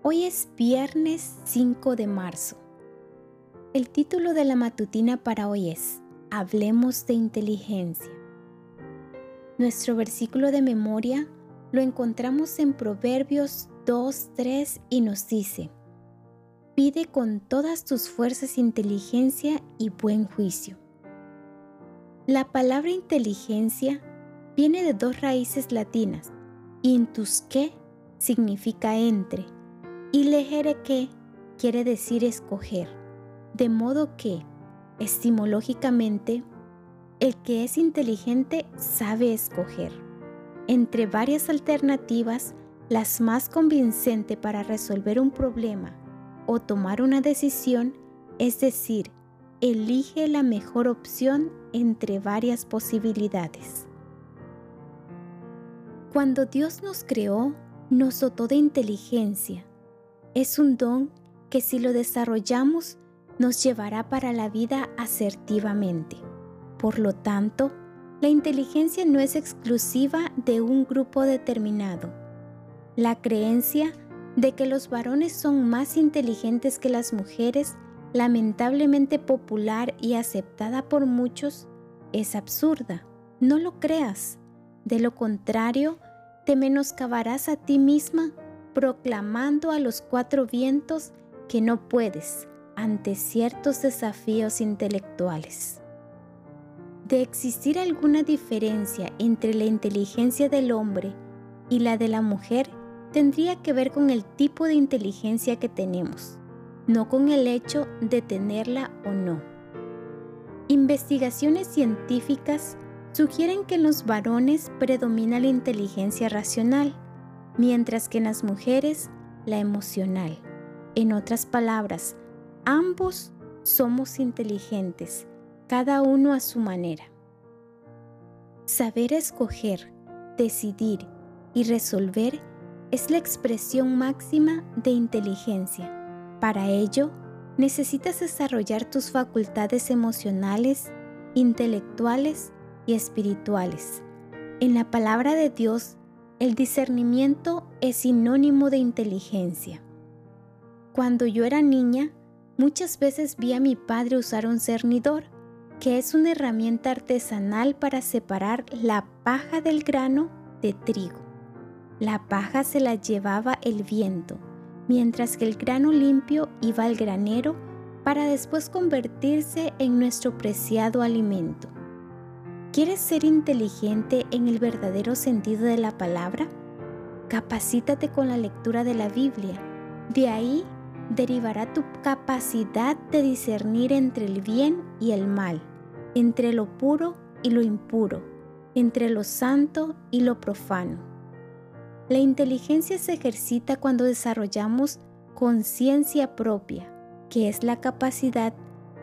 Hoy es viernes 5 de marzo. El título de la matutina para hoy es Hablemos de inteligencia. Nuestro versículo de memoria lo encontramos en Proverbios 2, 3 y nos dice, Pide con todas tus fuerzas inteligencia y buen juicio. La palabra inteligencia viene de dos raíces latinas. Intus que significa entre y legere que quiere decir escoger. De modo que, estimológicamente, el que es inteligente sabe escoger. Entre varias alternativas, las más convincente para resolver un problema o tomar una decisión, es decir, elige la mejor opción entre varias posibilidades. Cuando Dios nos creó, nos dotó de inteligencia. Es un don que si lo desarrollamos nos llevará para la vida asertivamente. Por lo tanto, la inteligencia no es exclusiva de un grupo determinado. La creencia de que los varones son más inteligentes que las mujeres, lamentablemente popular y aceptada por muchos, es absurda. No lo creas. De lo contrario, te menoscabarás a ti misma proclamando a los cuatro vientos que no puedes ante ciertos desafíos intelectuales. De existir alguna diferencia entre la inteligencia del hombre y la de la mujer, tendría que ver con el tipo de inteligencia que tenemos, no con el hecho de tenerla o no. Investigaciones científicas sugieren que en los varones predomina la inteligencia racional, mientras que en las mujeres la emocional. En otras palabras, ambos somos inteligentes, cada uno a su manera. Saber escoger, decidir y resolver es la expresión máxima de inteligencia. Para ello, necesitas desarrollar tus facultades emocionales, intelectuales y espirituales. En la palabra de Dios, el discernimiento es sinónimo de inteligencia. Cuando yo era niña, muchas veces vi a mi padre usar un cernidor, que es una herramienta artesanal para separar la paja del grano de trigo. La paja se la llevaba el viento, mientras que el grano limpio iba al granero para después convertirse en nuestro preciado alimento. ¿Quieres ser inteligente en el verdadero sentido de la palabra? Capacítate con la lectura de la Biblia. De ahí derivará tu capacidad de discernir entre el bien y el mal, entre lo puro y lo impuro, entre lo santo y lo profano. La inteligencia se ejercita cuando desarrollamos conciencia propia, que es la capacidad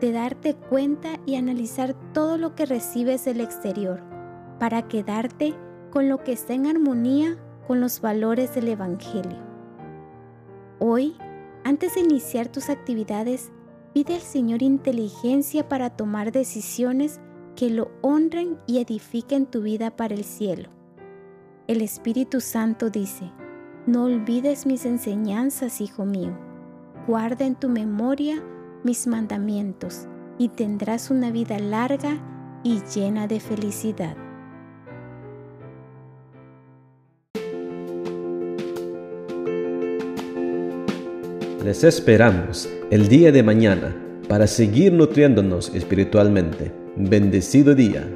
de darte cuenta y analizar todo lo que recibes del exterior para quedarte con lo que está en armonía con los valores del Evangelio. Hoy, antes de iniciar tus actividades, pide al Señor inteligencia para tomar decisiones que lo honren y edifiquen tu vida para el cielo. El Espíritu Santo dice, no olvides mis enseñanzas, hijo mío. Guarda en tu memoria mis mandamientos y tendrás una vida larga y llena de felicidad. Les esperamos el día de mañana para seguir nutriéndonos espiritualmente. Bendecido día.